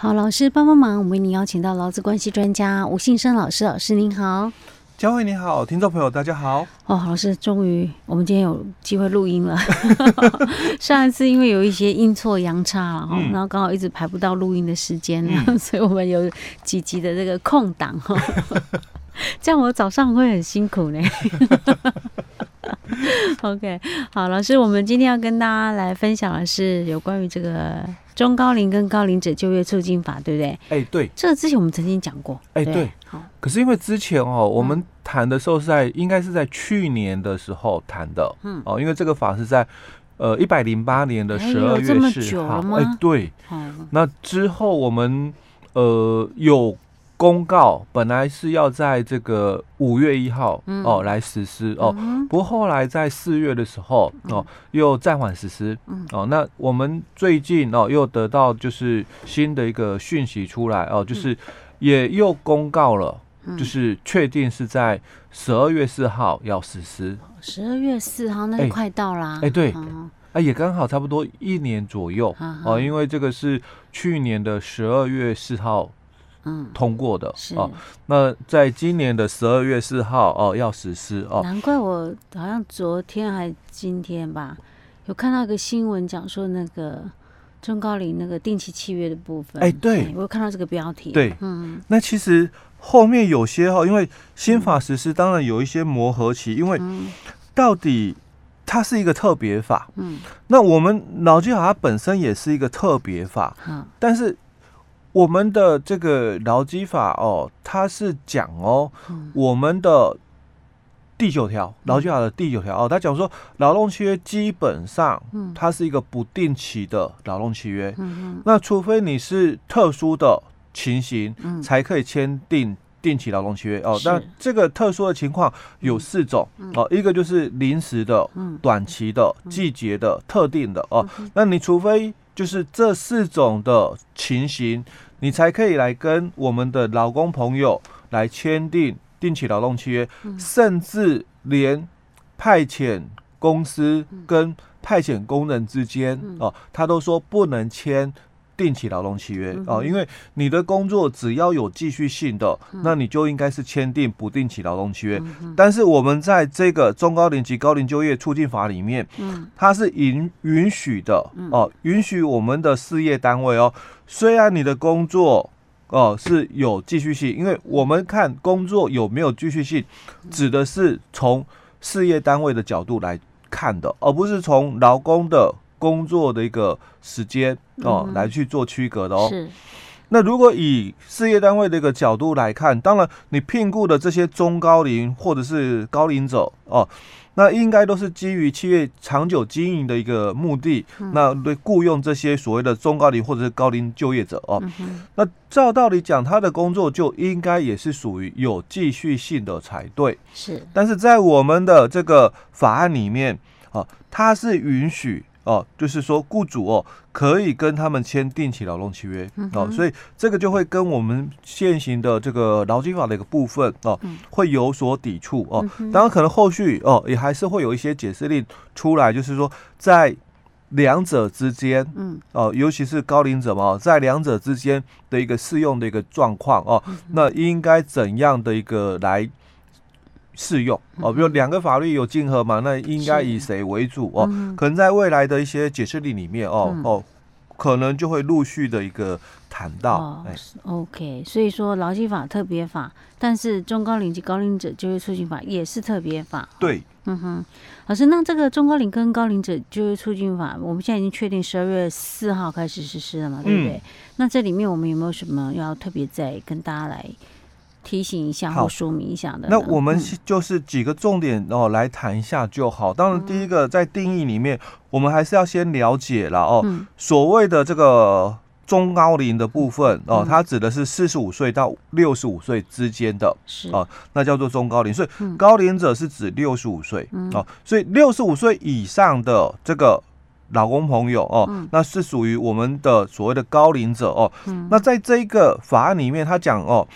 好，老师帮帮忙，我们为您邀请到劳资关系专家吴信生老师，老师您好。嘉惠你好，听众朋友大家好。哦，老师，终于我们今天有机会录音了。上一次因为有一些阴错阳差然后刚好一直排不到录音的时间，嗯、所以我们有几集的这个空档哈。这样我早上会很辛苦呢。OK，好，老师，我们今天要跟大家来分享的是有关于这个中高龄跟高龄者就业促进法，对不对？哎、欸，对，这个之前我们曾经讲过。哎、欸，对，好。可是因为之前哦，我们谈的时候是在、嗯、应该是在去年的时候谈的，嗯，哦，因为这个法是在呃一百零八年的十二月四号，哎、欸，对，嗯、那之后我们呃有。公告本来是要在这个五月一号哦来实施哦，不过后来在四月的时候哦又暂缓实施嗯哦。那我们最近哦又得到就是新的一个讯息出来哦，就是也又公告了，就是确定是在十二月四号要实施。十二月四号那就快到啦。哎，对，哎也刚好差不多一年左右哦，因为这个是去年的十二月四号。通过的哦，那在今年的十二月四号哦要实施哦。难怪我好像昨天还今天吧，有看到一个新闻讲说那个中高龄那个定期契约的部分。哎，对，我有看到这个标题。对，嗯，那其实后面有些哈，因为新法实施，当然有一些磨合期，因为到底它是一个特别法，嗯，那我们劳基法它本身也是一个特别法，嗯，但是。我们的这个劳基法哦，它是讲哦，嗯、我们的第九条劳基法的第九条哦，它讲说劳动契约基本上，它是一个不定期的劳动契约，嗯嗯、那除非你是特殊的情形，嗯、才可以签订定期劳动契约哦。那这个特殊的情况有四种、嗯、哦，一个就是临时的、嗯、短期的、季节的、特定的哦，嗯、那你除非就是这四种的情形，你才可以来跟我们的劳工朋友来签订定期劳动契约，嗯、甚至连派遣公司跟派遣工人之间、嗯、哦，他都说不能签。定期劳动契约。哦，因为你的工作只要有继续性的，那你就应该是签订不定期劳动契约。但是我们在这个中高龄及高龄就业促进法里面，它是允允许的哦，允许我们的事业单位哦，虽然你的工作哦是有继续性，因为我们看工作有没有继续性，指的是从事业单位的角度来看的，而不是从劳工的。工作的一个时间哦，嗯、来去做区隔的哦。是。那如果以事业单位的一个角度来看，当然你聘雇的这些中高龄或者是高龄者哦，那应该都是基于企业长久经营的一个目的，嗯、那对雇佣这些所谓的中高龄或者是高龄就业者哦。嗯、那照道理讲，他的工作就应该也是属于有继续性的才对。是。但是在我们的这个法案里面啊，它是允许。哦，就是说，雇主哦可以跟他们签定期劳动契约、嗯、哦，所以这个就会跟我们现行的这个劳基法的一个部分哦，嗯、会有所抵触哦。嗯、当然，可能后续哦也还是会有一些解释令出来，就是说在两者之间，嗯，哦，尤其是高龄者嘛，在两者之间的一个适用的一个状况哦，嗯、那应该怎样的一个来？适用哦，比如两个法律有竞合嘛，那应该以谁为主哦？嗯、可能在未来的一些解释力里面哦、嗯、哦，可能就会陆续的一个谈到。哦哎、OK，所以说劳基法特别法，但是中高龄及高龄者就业促进法也是特别法。对，嗯哼，老师，那这个中高龄跟高龄者就业促进法，我们现在已经确定十二月四号开始实施了嘛，对不对？嗯、那这里面我们有没有什么要特别再跟大家来？提醒一下或说明一下的。那我们就是几个重点哦，来谈一下就好。当然，第一个在定义里面，我们还是要先了解了哦。所谓的这个中高龄的部分哦，它指的是四十五岁到六十五岁之间的，是哦，那叫做中高龄。所以高龄者是指六十五岁哦，所以六十五岁以上的这个老公朋友哦，那是属于我们的所谓的高龄者哦。那在这一个法案里面，他讲哦。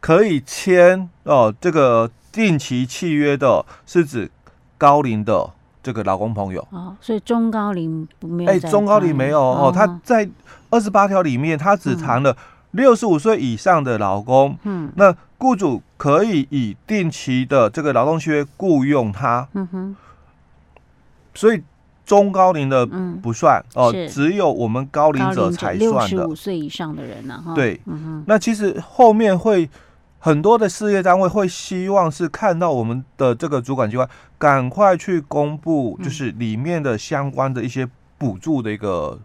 可以签哦，这个定期契约的是指高龄的这个劳工朋友。哦，所以中高龄没有。哎，中高龄没有哦，他在二十八条里面，他只谈了六十五岁以上的劳工。嗯，那雇主可以以定期的这个劳动契约雇佣他。嗯哼，所以。中高龄的不算哦，只有我们高龄者才算的。六十五岁以上的人呢？哈，对，那其实后面会很多的事业单位会希望是看到我们的这个主管机关赶快去公布，就是里面的相关的一些补助的一个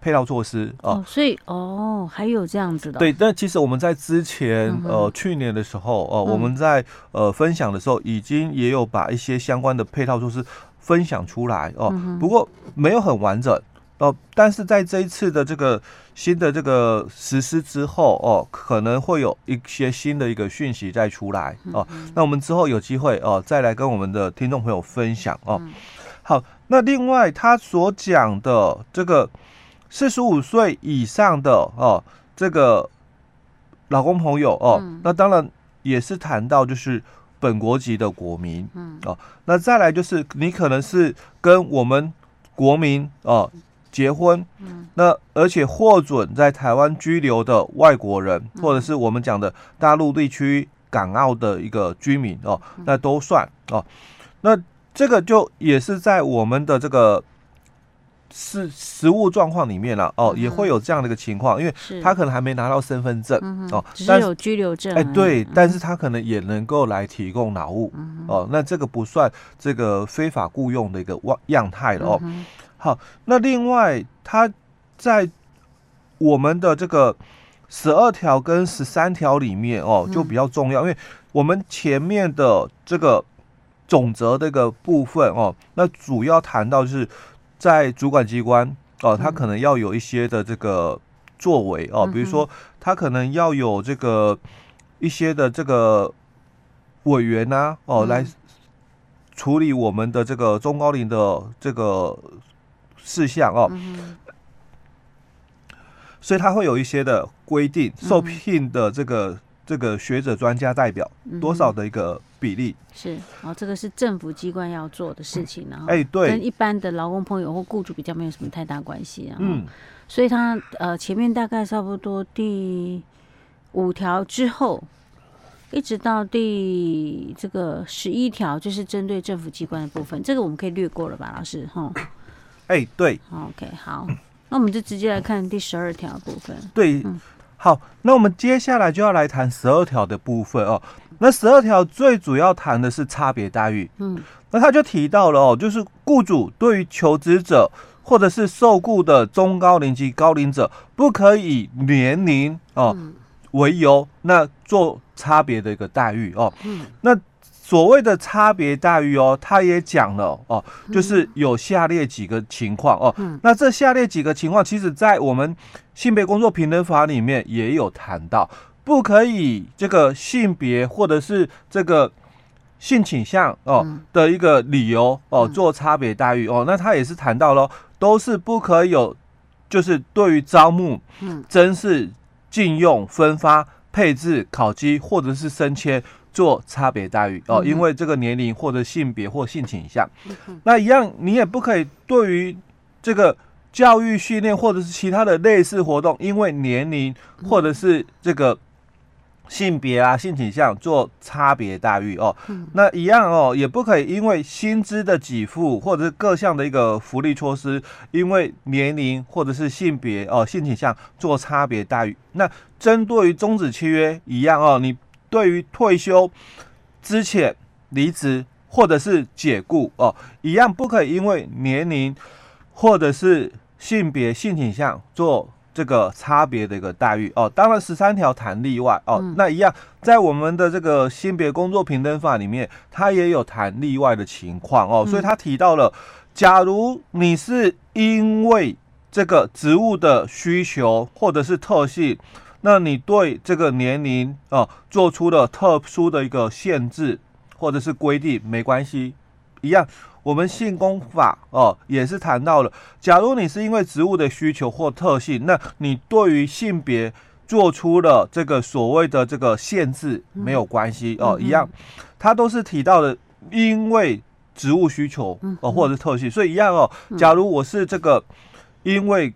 配套措施哦。所以哦，还有这样子的。对，但其实我们在之前呃去年的时候哦，我们在呃分享的时候，已经也有把一些相关的配套措施。分享出来哦，不过没有很完整哦。但是在这一次的这个新的这个实施之后哦，可能会有一些新的一个讯息再出来哦。那我们之后有机会哦，再来跟我们的听众朋友分享哦。好，那另外他所讲的这个四十五岁以上的哦，这个老公朋友哦，那当然也是谈到就是。本国籍的国民，嗯，哦，那再来就是你可能是跟我们国民哦结婚，嗯，那而且获准在台湾居留的外国人，或者是我们讲的大陆地区港澳的一个居民哦，那都算哦，那这个就也是在我们的这个。是实物状况里面了哦，也会有这样的一个情况，因为他可能还没拿到身份证哦，只是有居留证。哎，对，但是他可能也能够来提供劳务哦，那这个不算这个非法雇佣的一个样态了哦。好，那另外他在我们的这个十二条跟十三条里面哦，就比较重要，因为我们前面的这个总则这个部分哦，那主要谈到就是。在主管机关哦，他可能要有一些的这个作为哦，比如说他可能要有这个一些的这个委员呐哦，来处理我们的这个中高龄的这个事项哦，所以他会有一些的规定，受聘的这个这个学者专家代表多少的一个。比例是哦，这个是政府机关要做的事情，然后哎，对，跟一般的劳工朋友或雇主比较没有什么太大关系啊。嗯，所以他呃前面大概差不多第五条之后，一直到第这个十一条，就是针对政府机关的部分，这个我们可以略过了吧，老师哈？哎，对，OK，好，那我们就直接来看第十二条部分。对，嗯，好，那我们接下来就要来谈十二条的部分哦。那十二条最主要谈的是差别待遇，嗯，那他就提到了哦，就是雇主对于求职者或者是受雇的中高龄及高龄者，不可以年龄哦为由，那做差别的一个待遇哦，嗯，那所谓的差别待遇哦，他也讲了哦，就是有下列几个情况哦，那这下列几个情况，其实在我们性别工作平等法里面也有谈到。不可以这个性别或者是这个性倾向哦的一个理由哦做差别待遇哦，那他也是谈到了，都是不可以有，就是对于招募、甄试、禁用、分发、配置、考绩或者是升迁做差别待遇哦，因为这个年龄或者性别或性倾向，那一样你也不可以对于这个教育训练或者是其他的类似活动，因为年龄或者是这个。性别啊，性倾向做差别待遇哦，嗯、那一样哦，也不可以因为薪资的给付或者是各项的一个福利措施，因为年龄或者是性别哦，性倾向做差别待遇。那针对于终止契约一样哦，你对于退休、之前、离职或者是解雇哦，一样不可以因为年龄或者是性别、性倾向做。这个差别的一个待遇哦，当然十三条谈例外哦，嗯、那一样在我们的这个性别工作平等法里面，它也有谈例外的情况哦，嗯、所以他提到了，假如你是因为这个职务的需求或者是特性，那你对这个年龄哦做出了特殊的一个限制或者是规定，没关系，一样。我们性工法哦，也是谈到了，假如你是因为职务的需求或特性，那你对于性别做出了这个所谓的这个限制，没有关系哦，一样，它都是提到的，因为职务需求哦，或者是特性，所以一样哦。假如我是这个，因为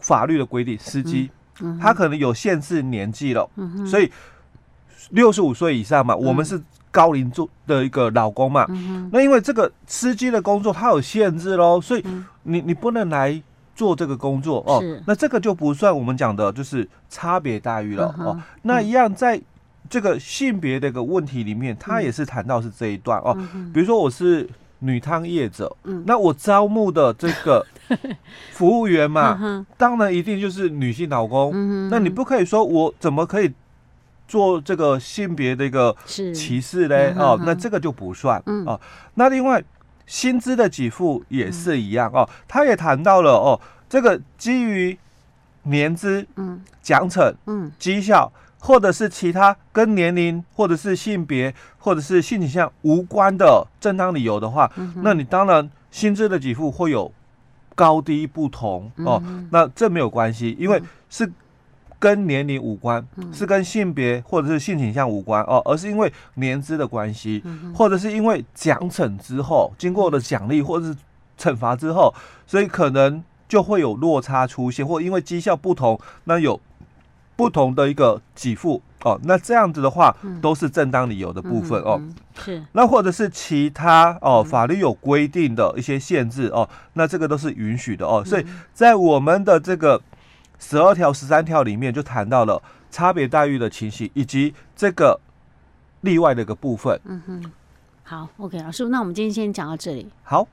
法律的规定，司机他可能有限制年纪了，所以六十五岁以上嘛，我们是高龄做的一个老公嘛。那因为这个司机的工作它有限制喽，所以你你不能来做这个工作哦。那这个就不算我们讲的就是差别待遇了哦。那一样在。这个性别的一个问题里面，他也是谈到是这一段哦。比如说我是女汤业者，那我招募的这个 服务员嘛，当然一定就是女性劳工。那你不可以说我怎么可以做这个性别的一个歧视嘞？哦，那这个就不算哦。那另外薪资的给付也是一样哦，他也谈到了哦，这个基于年资、奖惩、绩效。或者是其他跟年龄，或者是性别，或者是性倾向无关的正当理由的话，嗯、那你当然薪资的给付会有高低不同哦。嗯、那这没有关系，因为是跟年龄无关，嗯、是跟性别或者是性倾向无关哦，而是因为年资的关系，嗯、或者是因为奖惩之后经过了奖励或者是惩罚之后，所以可能就会有落差出现，或因为绩效不同，那有。不同的一个给付哦，那这样子的话都是正当理由的部分哦。是，那或者是其他哦，法律有规定的一些限制哦，那这个都是允许的哦。所以在我们的这个十二条、十三条里面就谈到了差别待遇的情形，以及这个例外的一个部分。嗯哼，好，OK，老师，那我们今天先讲到这里。好。